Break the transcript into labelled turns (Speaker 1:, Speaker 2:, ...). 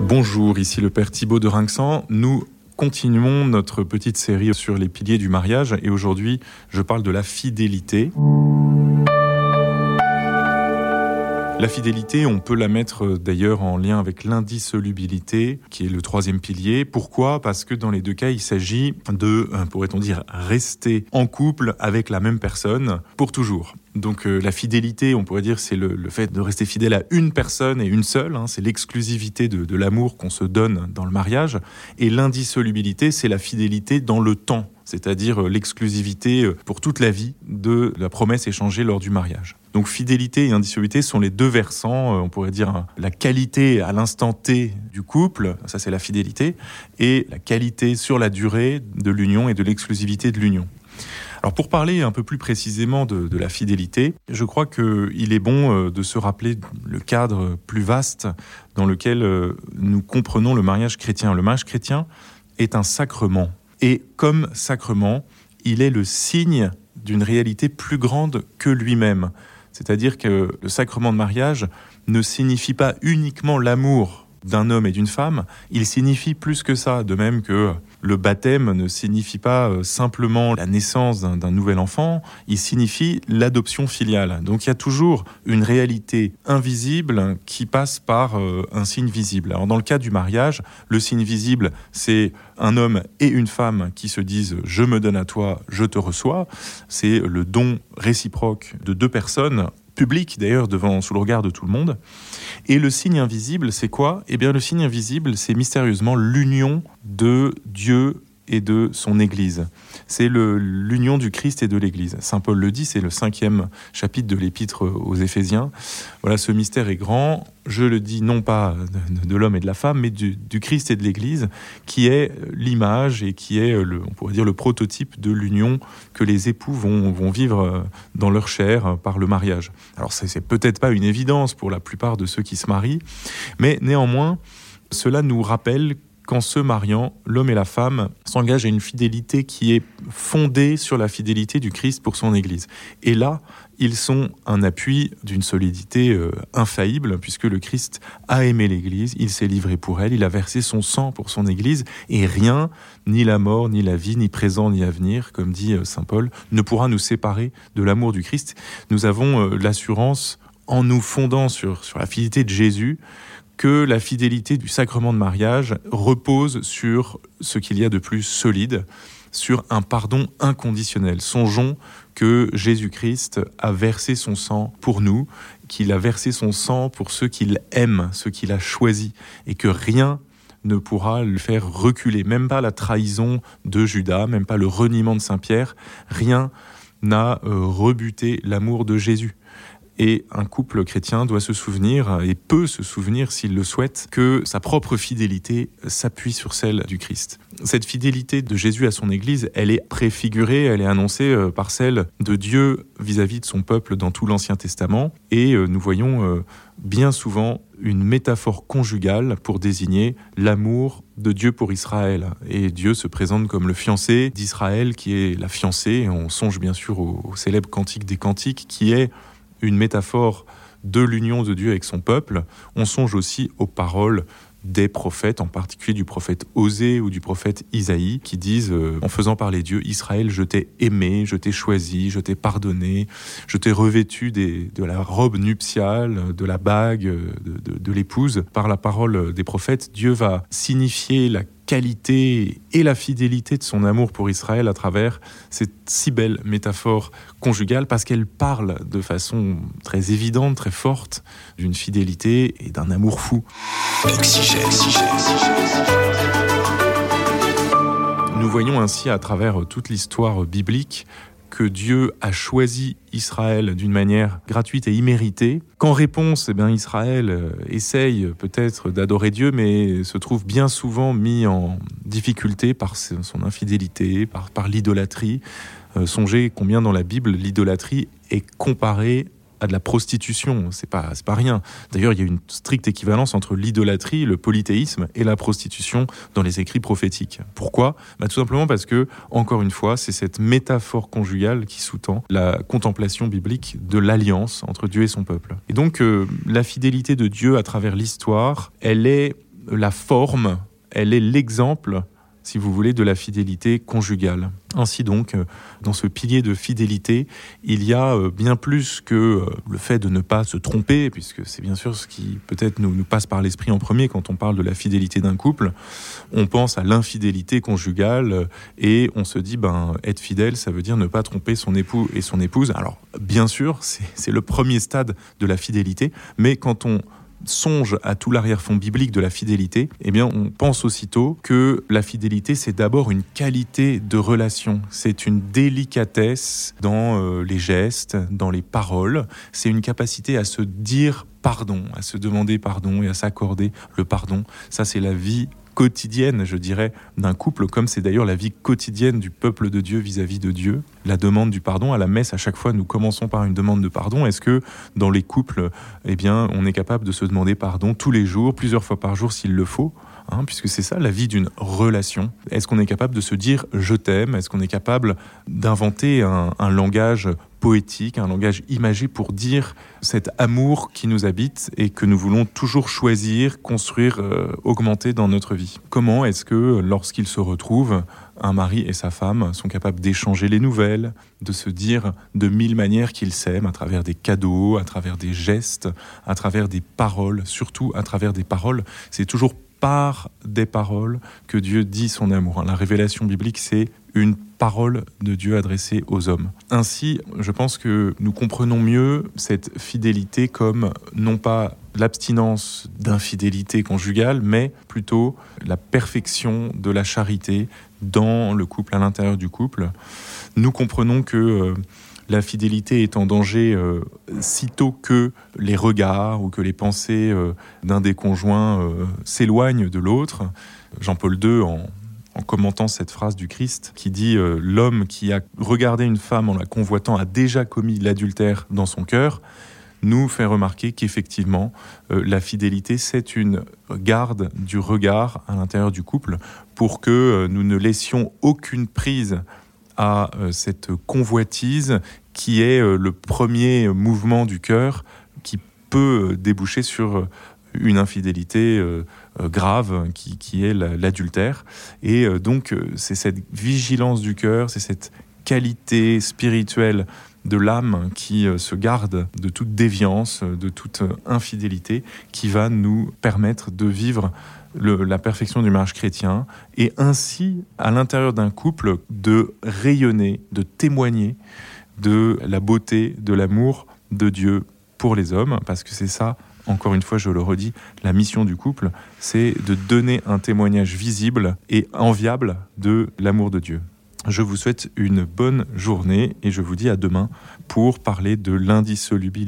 Speaker 1: Bonjour, ici le Père Thibault de Rinxan. Nous continuons notre petite série sur les piliers du mariage et aujourd'hui je parle de la fidélité. La fidélité, on peut la mettre euh, d'ailleurs en lien avec l'indissolubilité, qui est le troisième pilier. Pourquoi? Parce que dans les deux cas, il s'agit de, euh, pourrait-on dire, rester en couple avec la même personne pour toujours. Donc euh, la fidélité, on pourrait dire, c'est le, fait de rester fidèle à une personne et une seule. Hein. c'est l'exclusivité de, de l'amour qu'on se donne dans le mariage. Et l'indissolubilité, c'est la fidélité dans le temps c'est-à-dire l'exclusivité pour toute la vie de la promesse échangée lors du mariage. Donc fidélité et indissolubilité sont les deux versants, euh, on pourrait dire hein, la qualité à l'instant T du couple, ça c'est la fidélité, et la qualité sur la durée de l'union et de l'exclusivité de l'union. Alors pour parler un peu plus précisément de, la fidélité, je crois qu'il est bon euh, de se rappeler le cadre plus vaste dans lequel euh, nous comprenons le mariage chrétien. Le mariage chrétien est un sacrement. Et comme sacrement, il est le signe d'une réalité plus grande que lui-même. C'est-à-dire que le sacrement de mariage ne signifie pas uniquement l'amour d'un homme et d'une femme, il signifie plus que ça, de même que le baptême ne signifie pas euh, simplement la naissance d'un nouvel enfant, il signifie l'adoption filiale. Donc il y a toujours une réalité invisible qui passe par euh, un signe visible. Alors dans le cas du mariage, le signe visible, c'est un homme et une femme qui se disent je me donne à toi, je te reçois. C'est le don réciproque de deux personnes public d'ailleurs devant sous le regard de tout le monde. Et le signe invisible, c'est quoi? Eh bien, le signe invisible, c'est mystérieusement l'union de Dieu et de son Église. C'est l'union du Christ et de l'Église. Saint Paul le dit, c'est le cinquième chapitre de l'épître aux Éphésiens. Voilà, ce mystère est grand. Je le dis non pas de, l'homme et de la femme, mais du, Christ et de l'Église, qui est l'image et qui est, le, on pourrait dire, le prototype de l'union que les époux vont, vont vivre dans leur chair par le mariage. Alors, c'est peut-être pas une évidence pour la plupart de ceux qui se marient, mais néanmoins, cela nous rappelle qu'en se mariant, l'homme et la femme s'engagent à une fidélité qui est fondée sur la fidélité du Christ pour son Église. Et là, ils sont un appui d'une solidité euh, infaillible, puisque le Christ a aimé l'Église, il s'est livré pour elle, il a versé son sang pour son Église, et rien, ni la mort, ni la vie, ni présent, ni avenir, comme dit euh, Saint Paul, ne pourra nous séparer de l'amour du Christ. Nous avons euh, l'assurance, en nous fondant sur, sur la fidélité de Jésus, que la fidélité du sacrement de mariage repose sur ce qu'il y a de plus solide, sur un pardon inconditionnel. Songeons que Jésus-Christ a versé son sang pour nous, qu'il a versé son sang pour ceux qu'il aime, ceux qu'il a choisis, et que rien ne pourra le faire reculer, même pas la trahison de Judas, même pas le reniement de Saint-Pierre, rien n'a euh, rebuté l'amour de Jésus. Et un couple chrétien doit se souvenir, et peut se souvenir s'il le souhaite, que sa propre fidélité s'appuie sur celle du Christ. Cette fidélité de Jésus à son Église, elle est préfigurée, elle est annoncée euh, par celle de Dieu vis-à-vis de son peuple dans tout l'Ancien Testament. Et euh, nous voyons euh, bien souvent une métaphore conjugale pour désigner l'amour de Dieu pour Israël. Et Dieu se présente comme le fiancé d'Israël qui est la fiancée. On songe bien sûr au, au célèbre cantique des cantiques qui est une métaphore de l'union de Dieu avec son peuple, on songe aussi aux paroles des prophètes, en particulier du prophète Osée ou du prophète Isaïe, qui disent, euh, en faisant parler Dieu, Israël, je t'ai aimé, je t'ai choisi, je t'ai pardonné, je t'ai revêtu de la robe nuptiale, de la bague de, de l'épouse. Par la parole des prophètes, Dieu va signifier la qualité et la fidélité de son amour pour Israël à travers cette si belle métaphore conjugale parce qu'elle parle de façon très évidente, très forte d'une fidélité et d'un amour fou. Nous voyons ainsi à travers toute l'histoire biblique que Dieu a choisi Israël d'une manière gratuite et imméritée, qu'en réponse, eh Israël euh, essaye peut-être d'adorer Dieu, mais se trouve bien souvent mis en difficulté par son infidélité, par, par l'idolâtrie. Euh, songez combien dans la Bible l'idolâtrie est comparée à de la prostitution. C'est pas, pas rien. D'ailleurs, il y a une stricte équivalence entre l'idolâtrie, le polythéisme et la prostitution dans les écrits prophétiques. Pourquoi? Bah, Tout simplement parce que, encore une fois, c'est cette métaphore conjugale qui sous-tend la contemplation biblique de l'alliance entre Dieu et son peuple. Et donc, euh, la fidélité de Dieu à travers l'histoire, elle est la forme, elle est l'exemple si vous voulez, de la fidélité conjugale. Ainsi donc, euh, dans ce pilier de fidélité, il y a euh, bien plus que euh, le fait de ne pas se tromper, puisque c'est bien sûr ce qui peut-être nous, nous passe par l'esprit en premier quand on parle de la fidélité d'un couple. On pense à l'infidélité conjugale et on se dit, ben, être fidèle, ça veut dire ne pas tromper son époux et son épouse. Alors, bien sûr, c'est le premier stade de la fidélité, mais quand on songe à tout l'arrière-fond biblique de la fidélité, eh bien, on pense aussitôt que la fidélité, c'est d'abord une qualité de relation. C'est une délicatesse dans euh, les gestes, dans les paroles. C'est une capacité à se dire pardon, à se demander pardon et à s'accorder le pardon. Ça, c'est la vie quotidienne, je dirais, d'un couple, comme c'est d'ailleurs la vie quotidienne du peuple de Dieu vis-à-vis de Dieu. La demande du pardon, à la messe, à chaque fois, nous commençons par une demande de pardon. Est-ce que dans les couples, eh bien, on est capable de se demander pardon tous les jours, plusieurs fois par jour s'il le faut? Hein, puisque c'est ça la vie d'une relation. Est-ce qu'on est capable de se dire je t'aime Est-ce qu'on est capable d'inventer un, langage poétique, un langage imagé pour dire cet amour qui nous habite et que nous voulons toujours choisir, construire, euh, augmenter dans notre vie? Comment est-ce que lorsqu'ils se retrouvent, un mari et sa femme sont capables d'échanger les nouvelles, de se dire de mille manières qu'ils s'aiment à travers des cadeaux, à travers des gestes, à travers des paroles, surtout à travers des paroles. C'est toujours par des paroles que Dieu dit son amour. La révélation biblique, c'est une parole de Dieu adressée aux hommes. Ainsi, je pense que nous comprenons mieux cette fidélité comme non pas l'abstinence d'infidélité conjugale, mais plutôt la perfection de la charité dans le couple, à l'intérieur du couple. Nous comprenons que euh, la fidélité est en danger euh, sitôt que les regards ou que les pensées euh, d'un des conjoints euh, s'éloignent de l'autre. Jean-Paul II, en, commentant cette phrase du Christ, qui dit L'homme qui a regardé une femme en la convoitant a déjà commis l'adultère dans son cœur nous fait remarquer qu'effectivement, la fidélité, c'est une garde du regard à l'intérieur du couple pour que nous ne laissions aucune prise à cette convoitise qui est euh, le premier mouvement du cœur qui peut euh, déboucher sur euh, une infidélité grave qui, est l'adultère. Et donc c'est cette vigilance du cœur, c'est cette qualité spirituelle de l'âme qui se garde de toute déviance, de toute infidélité, qui va nous permettre de vivre la perfection du mariage chrétien et ainsi, à l'intérieur d'un couple, de rayonner, de témoigner de la beauté, de l'amour de Dieu pour les hommes, parce que c'est ça, encore une fois, je le redis, la mission du couple, c'est de donner un témoignage visible et enviable de l'amour de Dieu. Je vous souhaite une bonne journée et je vous dis à demain pour parler de l'indissolubilité.